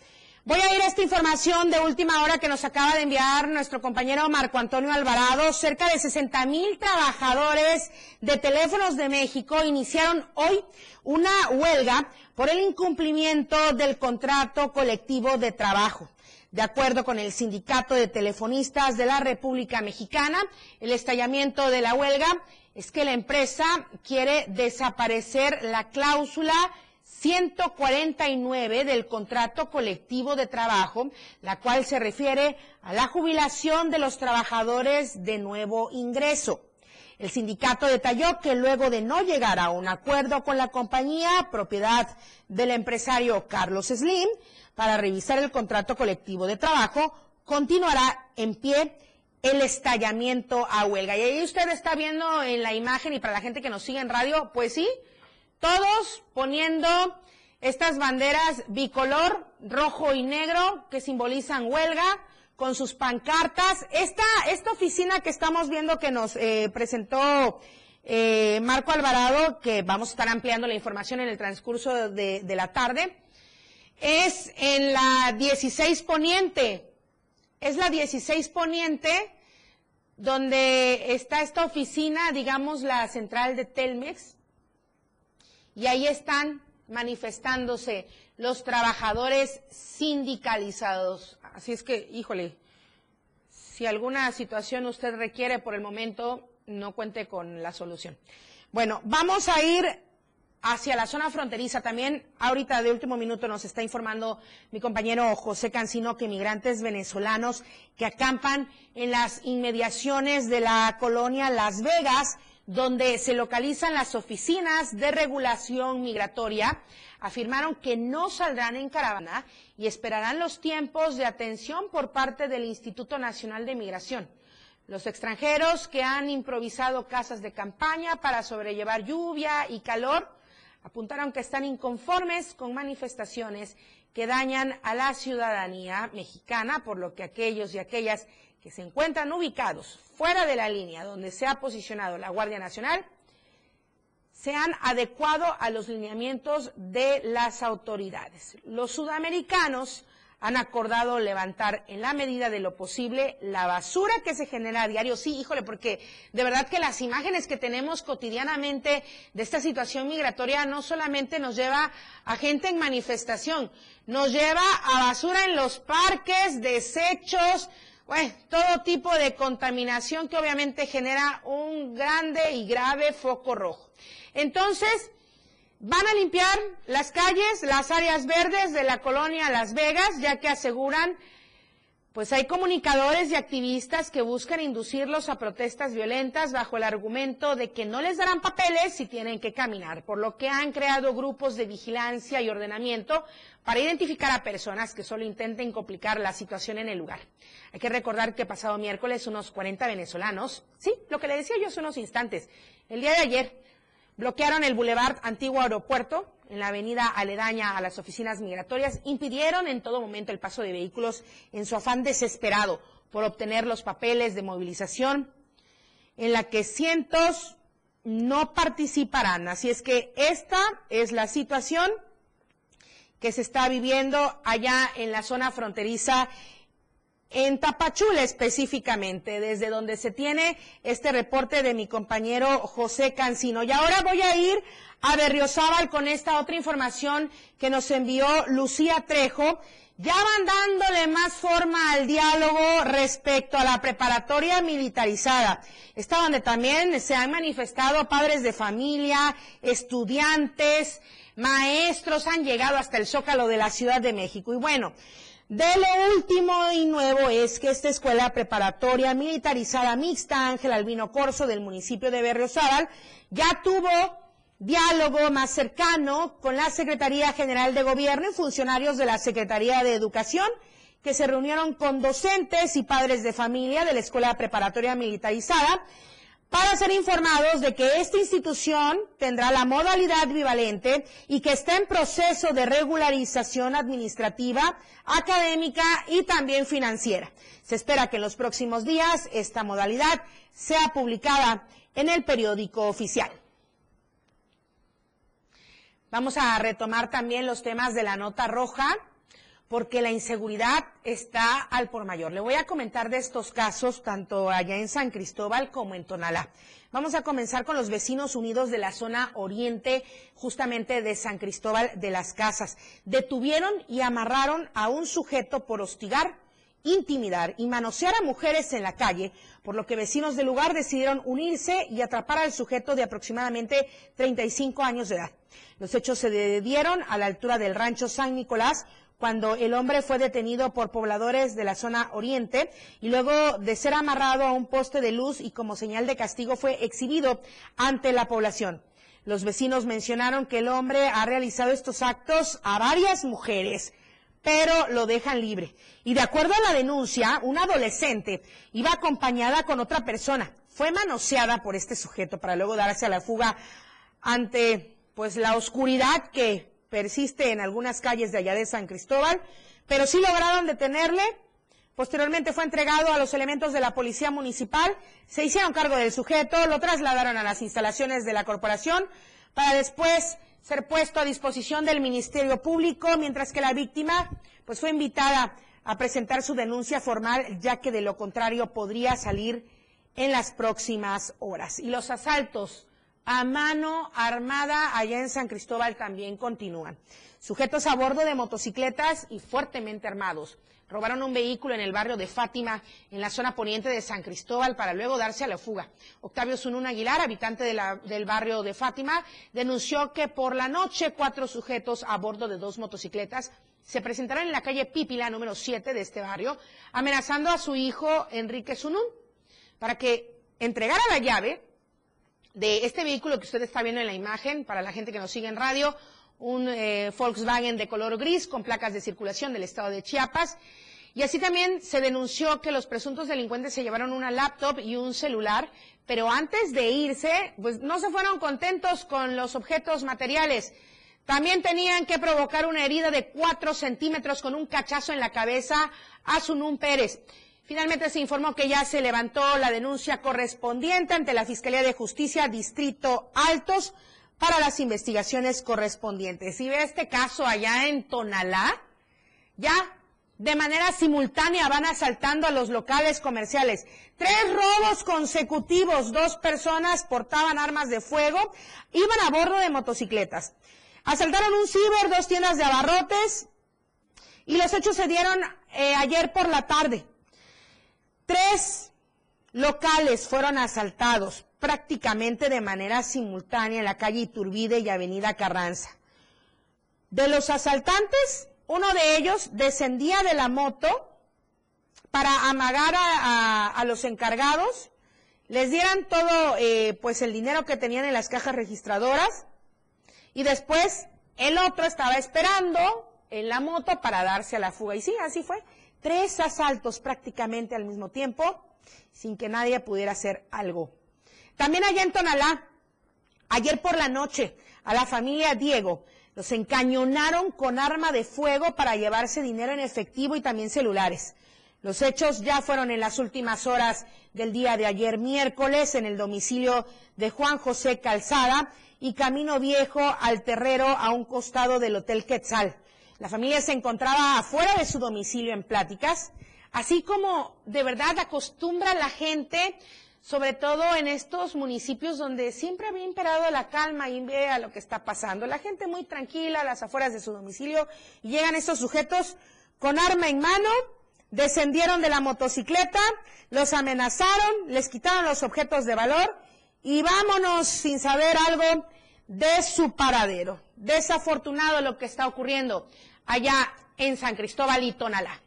Voy a ir a esta información de última hora que nos acaba de enviar nuestro compañero Marco Antonio Alvarado. Cerca de 60 mil trabajadores de teléfonos de México iniciaron hoy una huelga por el incumplimiento del contrato colectivo de trabajo. De acuerdo con el Sindicato de Telefonistas de la República Mexicana, el estallamiento de la huelga es que la empresa quiere desaparecer la cláusula 149 del contrato colectivo de trabajo, la cual se refiere a la jubilación de los trabajadores de nuevo ingreso. El sindicato detalló que luego de no llegar a un acuerdo con la compañía, propiedad del empresario Carlos Slim, para revisar el contrato colectivo de trabajo, continuará en pie el estallamiento a huelga. Y ahí usted está viendo en la imagen y para la gente que nos sigue en radio, pues sí, todos poniendo estas banderas bicolor, rojo y negro, que simbolizan huelga, con sus pancartas. Esta, esta oficina que estamos viendo que nos eh, presentó eh, Marco Alvarado, que vamos a estar ampliando la información en el transcurso de, de la tarde, es en la 16 Poniente. Es la 16 Poniente donde está esta oficina, digamos, la central de Telmex, y ahí están manifestándose los trabajadores sindicalizados. Así es que, híjole, si alguna situación usted requiere por el momento, no cuente con la solución. Bueno, vamos a ir hacia la zona fronteriza. También ahorita de último minuto nos está informando mi compañero José Cancino que migrantes venezolanos que acampan en las inmediaciones de la colonia Las Vegas, donde se localizan las oficinas de regulación migratoria, afirmaron que no saldrán en caravana y esperarán los tiempos de atención por parte del Instituto Nacional de Migración. Los extranjeros que han improvisado casas de campaña para sobrellevar lluvia y calor apuntaron que están inconformes con manifestaciones que dañan a la ciudadanía mexicana, por lo que aquellos y aquellas que se encuentran ubicados fuera de la línea donde se ha posicionado la Guardia Nacional se han adecuado a los lineamientos de las autoridades. Los sudamericanos han acordado levantar en la medida de lo posible la basura que se genera a diario. Sí, híjole, porque de verdad que las imágenes que tenemos cotidianamente de esta situación migratoria no solamente nos lleva a gente en manifestación, nos lleva a basura en los parques, desechos, bueno, todo tipo de contaminación que obviamente genera un grande y grave foco rojo. Entonces, Van a limpiar las calles, las áreas verdes de la colonia Las Vegas, ya que aseguran, pues hay comunicadores y activistas que buscan inducirlos a protestas violentas bajo el argumento de que no les darán papeles si tienen que caminar, por lo que han creado grupos de vigilancia y ordenamiento para identificar a personas que solo intenten complicar la situación en el lugar. Hay que recordar que pasado miércoles unos 40 venezolanos, sí, lo que le decía yo hace unos instantes, el día de ayer, bloquearon el Boulevard Antiguo Aeropuerto en la avenida aledaña a las oficinas migratorias, impidieron en todo momento el paso de vehículos en su afán desesperado por obtener los papeles de movilización, en la que cientos no participarán. Así es que esta es la situación que se está viviendo allá en la zona fronteriza en Tapachula específicamente, desde donde se tiene este reporte de mi compañero José Cancino. Y ahora voy a ir a Berriozábal con esta otra información que nos envió Lucía Trejo. Ya van dándole más forma al diálogo respecto a la preparatoria militarizada. Esta donde también se han manifestado padres de familia, estudiantes, maestros, han llegado hasta el zócalo de la Ciudad de México. Y bueno, de lo último y nuevo es que esta escuela preparatoria militarizada mixta Ángel Albino Corso del municipio de Berriozábal ya tuvo diálogo más cercano con la Secretaría General de Gobierno y funcionarios de la Secretaría de Educación que se reunieron con docentes y padres de familia de la escuela preparatoria militarizada para ser informados de que esta institución tendrá la modalidad bivalente y que está en proceso de regularización administrativa, académica y también financiera. Se espera que en los próximos días esta modalidad sea publicada en el periódico oficial. Vamos a retomar también los temas de la nota roja porque la inseguridad está al por mayor. Le voy a comentar de estos casos tanto allá en San Cristóbal como en Tonalá. Vamos a comenzar con los vecinos unidos de la zona oriente, justamente de San Cristóbal de las Casas. Detuvieron y amarraron a un sujeto por hostigar, intimidar y manosear a mujeres en la calle, por lo que vecinos del lugar decidieron unirse y atrapar al sujeto de aproximadamente 35 años de edad. Los hechos se dieron a la altura del rancho San Nicolás, cuando el hombre fue detenido por pobladores de la zona oriente y luego de ser amarrado a un poste de luz y como señal de castigo fue exhibido ante la población. Los vecinos mencionaron que el hombre ha realizado estos actos a varias mujeres, pero lo dejan libre. Y de acuerdo a la denuncia, una adolescente iba acompañada con otra persona. Fue manoseada por este sujeto para luego darse a la fuga ante pues la oscuridad que persiste en algunas calles de allá de San Cristóbal, pero sí lograron detenerle Posteriormente fue entregado a los elementos de la policía municipal, se hicieron cargo del sujeto, lo trasladaron a las instalaciones de la corporación para después ser puesto a disposición del Ministerio Público, mientras que la víctima pues fue invitada a presentar su denuncia formal, ya que de lo contrario podría salir en las próximas horas. Y los asaltos a mano armada allá en San Cristóbal también continúan. Sujetos a bordo de motocicletas y fuertemente armados. Robaron un vehículo en el barrio de Fátima, en la zona poniente de San Cristóbal, para luego darse a la fuga. Octavio Zunún Aguilar, habitante del barrio de Fátima, denunció que por la noche cuatro sujetos a bordo de dos motocicletas se presentaron en la calle Pípila, número 7 de este barrio, amenazando a su hijo Enrique Zunún para que entregara la llave de este vehículo que usted está viendo en la imagen, para la gente que nos sigue en radio, un eh, Volkswagen de color gris con placas de circulación del estado de Chiapas. Y así también se denunció que los presuntos delincuentes se llevaron una laptop y un celular, pero antes de irse, pues no se fueron contentos con los objetos materiales. También tenían que provocar una herida de cuatro centímetros con un cachazo en la cabeza a Sunún Pérez. Finalmente se informó que ya se levantó la denuncia correspondiente ante la Fiscalía de Justicia Distrito Altos para las investigaciones correspondientes. Si ve este caso allá en Tonalá, ya de manera simultánea van asaltando a los locales comerciales. Tres robos consecutivos, dos personas portaban armas de fuego, iban a bordo de motocicletas. Asaltaron un ciber, dos tiendas de abarrotes y los hechos se dieron eh, ayer por la tarde. Tres locales fueron asaltados prácticamente de manera simultánea en la calle Iturbide y Avenida Carranza. De los asaltantes, uno de ellos descendía de la moto para amagar a, los encargados, les dieran todo eh, pues el dinero que tenían en las cajas registradoras y después el otro estaba esperando en la moto para darse a la fuga. Y sí, así fue. Tres asaltos prácticamente al mismo tiempo sin que nadie pudiera hacer algo. También allá en Tonalá, ayer por la noche, a la familia Diego los encañonaron con arma de fuego para llevarse dinero en efectivo y también celulares. Los hechos ya fueron en las últimas horas del día de ayer miércoles en el domicilio de Juan José Calzada y Camino Viejo al Terrero a un costado del Hotel Quetzal. La familia se encontraba afuera de su domicilio en pláticas, así como de verdad acostumbra la gente sobre todo en estos municipios donde siempre había imperado la calma y vea lo que está pasando. La gente muy tranquila a las afueras de su domicilio y llegan estos sujetos con arma en mano, descendieron de la motocicleta, los amenazaron, les quitaron los objetos de valor y vámonos sin saber algo de su paradero. Desafortunado lo que está ocurriendo allá en San Cristóbal y Tonalá.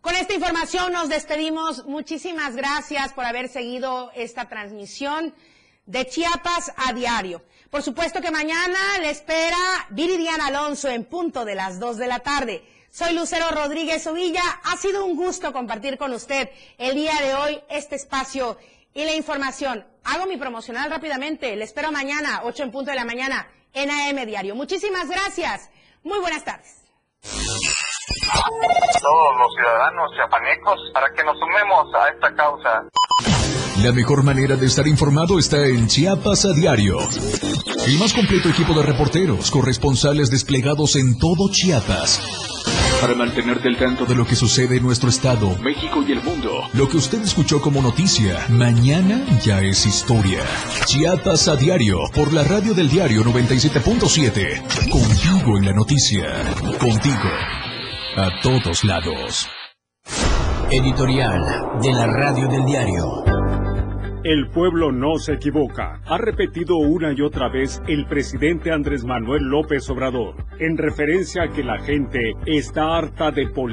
Con esta información nos despedimos. Muchísimas gracias por haber seguido esta transmisión de Chiapas a diario. Por supuesto que mañana le espera Viridiana Alonso en punto de las 2 de la tarde. Soy Lucero Rodríguez Ovilla. Ha sido un gusto compartir con usted el día de hoy este espacio y la información. Hago mi promocional rápidamente. Le espero mañana, 8 en punto de la mañana, en AM Diario. Muchísimas gracias. Muy buenas tardes todos los ciudadanos chiapanecos para que nos sumemos a esta causa. La mejor manera de estar informado está en Chiapas a diario. El más completo equipo de reporteros, corresponsales desplegados en todo Chiapas. Para mantenerte al tanto de lo que sucede en nuestro estado, México y el mundo. Lo que usted escuchó como noticia, mañana ya es historia. Chiapas a diario, por la radio del diario 97.7. Contigo en la noticia. Contigo a todos lados. Editorial de la Radio del Diario. El pueblo no se equivoca, ha repetido una y otra vez el presidente Andrés Manuel López Obrador, en referencia a que la gente está harta de política